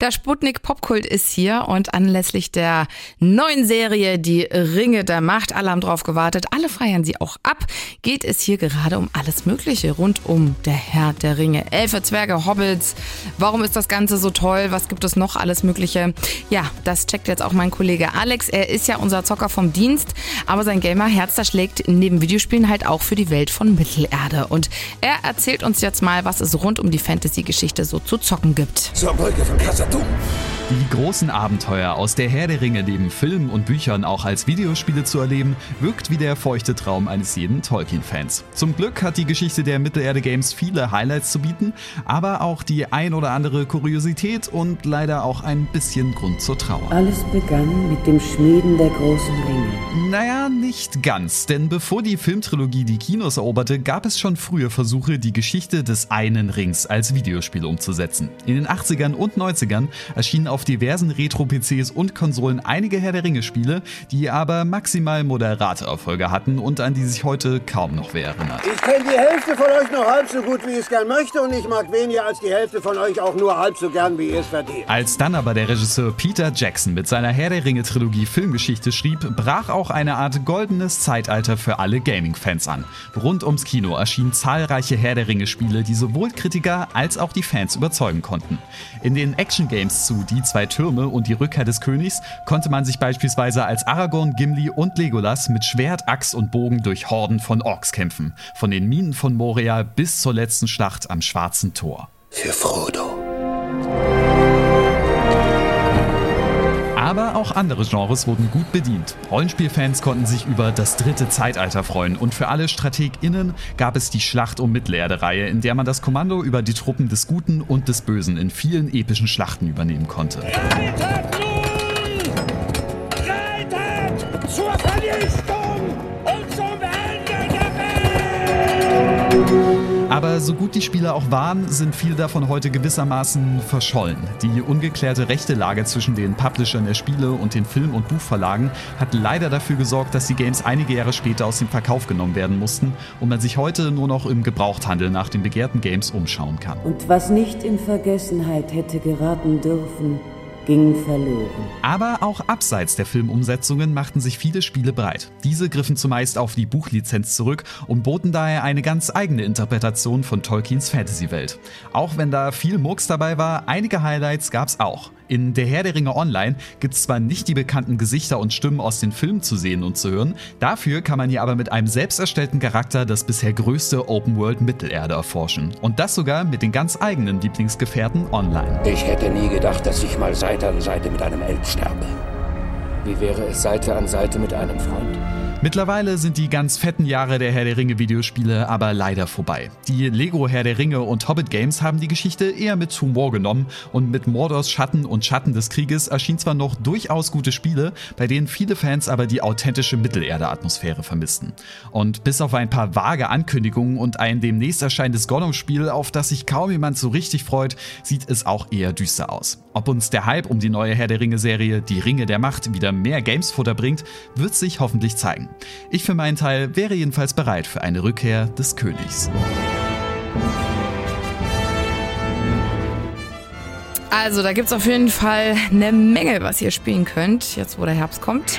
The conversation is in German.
Der Sputnik Popkult ist hier und anlässlich der neuen Serie Die Ringe der Macht, alle haben drauf gewartet, alle feiern sie auch ab, geht es hier gerade um alles Mögliche rund um der Herr der Ringe. Elfe, Zwerge, Hobbits. Warum ist das Ganze so toll? Was gibt es noch alles Mögliche? Ja, das checkt jetzt auch mein Kollege Alex. Er ist ja unser Zocker vom Dienst, aber sein Gamerherz, da schlägt neben Videospielen halt auch für die Welt von Mittelerde. Und er erzählt uns jetzt mal, was es rund um die Fantasy-Geschichte so zu zocken gibt. Zur dumm. Die großen Abenteuer aus der Herr der Ringe neben Filmen und Büchern auch als Videospiele zu erleben, wirkt wie der feuchte Traum eines jeden Tolkien-Fans. Zum Glück hat die Geschichte der Mittelerde-Games viele Highlights zu bieten, aber auch die ein oder andere Kuriosität und leider auch ein bisschen Grund zur Trauer. Alles begann mit dem Schmieden der großen Ringe. Naja, nicht ganz, denn bevor die Filmtrilogie die Kinos eroberte, gab es schon frühe Versuche, die Geschichte des einen Rings als Videospiel umzusetzen. In den 80ern und 90ern erschienen auf diversen Retro-PCs und Konsolen einige Herr der Ringe-Spiele, die aber maximal moderate Erfolge hatten und an die sich heute kaum noch wer erinnert. Ich kenne die Hälfte von euch nur halb so gut, wie ich es gern möchte und ich mag weniger als die Hälfte von euch auch nur halb so gern, wie ihr es verdient. Als dann aber der Regisseur Peter Jackson mit seiner Herr der Ringe-Trilogie Filmgeschichte schrieb, brach auch eine Art goldenes Zeitalter für alle Gaming-Fans an. Rund ums Kino erschienen zahlreiche Herr der Ringe-Spiele, die sowohl Kritiker als auch die Fans überzeugen konnten. In den Action-Games zu Die zwei Türme und die Rückkehr des Königs konnte man sich beispielsweise als Aragorn, Gimli und Legolas mit Schwert, Axt und Bogen durch Horden von Orks kämpfen. Von den Minen von Moria bis zur letzten Schlacht am Schwarzen Tor. Für Frodo. Aber auch andere Genres wurden gut bedient. Rollenspielfans konnten sich über das dritte Zeitalter freuen und für alle StrategInnen gab es die Schlacht um Mittelerde-Reihe, in der man das Kommando über die Truppen des Guten und des Bösen in vielen epischen Schlachten übernehmen konnte. Reitet nun! Reitet zur Vernichtung und zum Ende der Welt! Aber so gut die Spiele auch waren, sind viele davon heute gewissermaßen verschollen. Die ungeklärte rechte Lage zwischen den Publishern der Spiele und den Film- und Buchverlagen hat leider dafür gesorgt, dass die Games einige Jahre später aus dem Verkauf genommen werden mussten und man sich heute nur noch im Gebrauchthandel nach den begehrten Games umschauen kann. Und was nicht in Vergessenheit hätte geraten dürfen, ging verloren. Aber auch abseits der Filmumsetzungen machten sich viele Spiele breit. Diese griffen zumeist auf die Buchlizenz zurück und boten daher eine ganz eigene Interpretation von Tolkiens Fantasy-Welt. Auch wenn da viel Murks dabei war, einige Highlights gab's auch. In Der Herr der Ringe Online gibt's zwar nicht die bekannten Gesichter und Stimmen aus den Filmen zu sehen und zu hören, dafür kann man hier aber mit einem selbst erstellten Charakter das bisher größte Open World Mittelerde erforschen. Und das sogar mit den ganz eigenen Lieblingsgefährten online. Ich hätte nie gedacht, dass ich mal Seite an Seite mit einem Elb sterbe. Wie wäre es Seite an Seite mit einem Freund? Mittlerweile sind die ganz fetten Jahre der Herr der Ringe Videospiele aber leider vorbei. Die Lego Herr der Ringe und Hobbit Games haben die Geschichte eher mit Humor genommen und mit Mordors Schatten und Schatten des Krieges erschien zwar noch durchaus gute Spiele, bei denen viele Fans aber die authentische Mittelerde-Atmosphäre vermissten. Und bis auf ein paar vage Ankündigungen und ein demnächst erscheinendes Gollum-Spiel, auf das sich kaum jemand so richtig freut, sieht es auch eher düster aus. Ob uns der Hype um die neue Herr der Ringe Serie, die Ringe der Macht, wieder mehr Gamesfutter bringt, wird sich hoffentlich zeigen. Ich für meinen Teil wäre jedenfalls bereit für eine Rückkehr des Königs. Also, da gibt's auf jeden Fall eine Menge, was ihr spielen könnt, jetzt wo der Herbst kommt.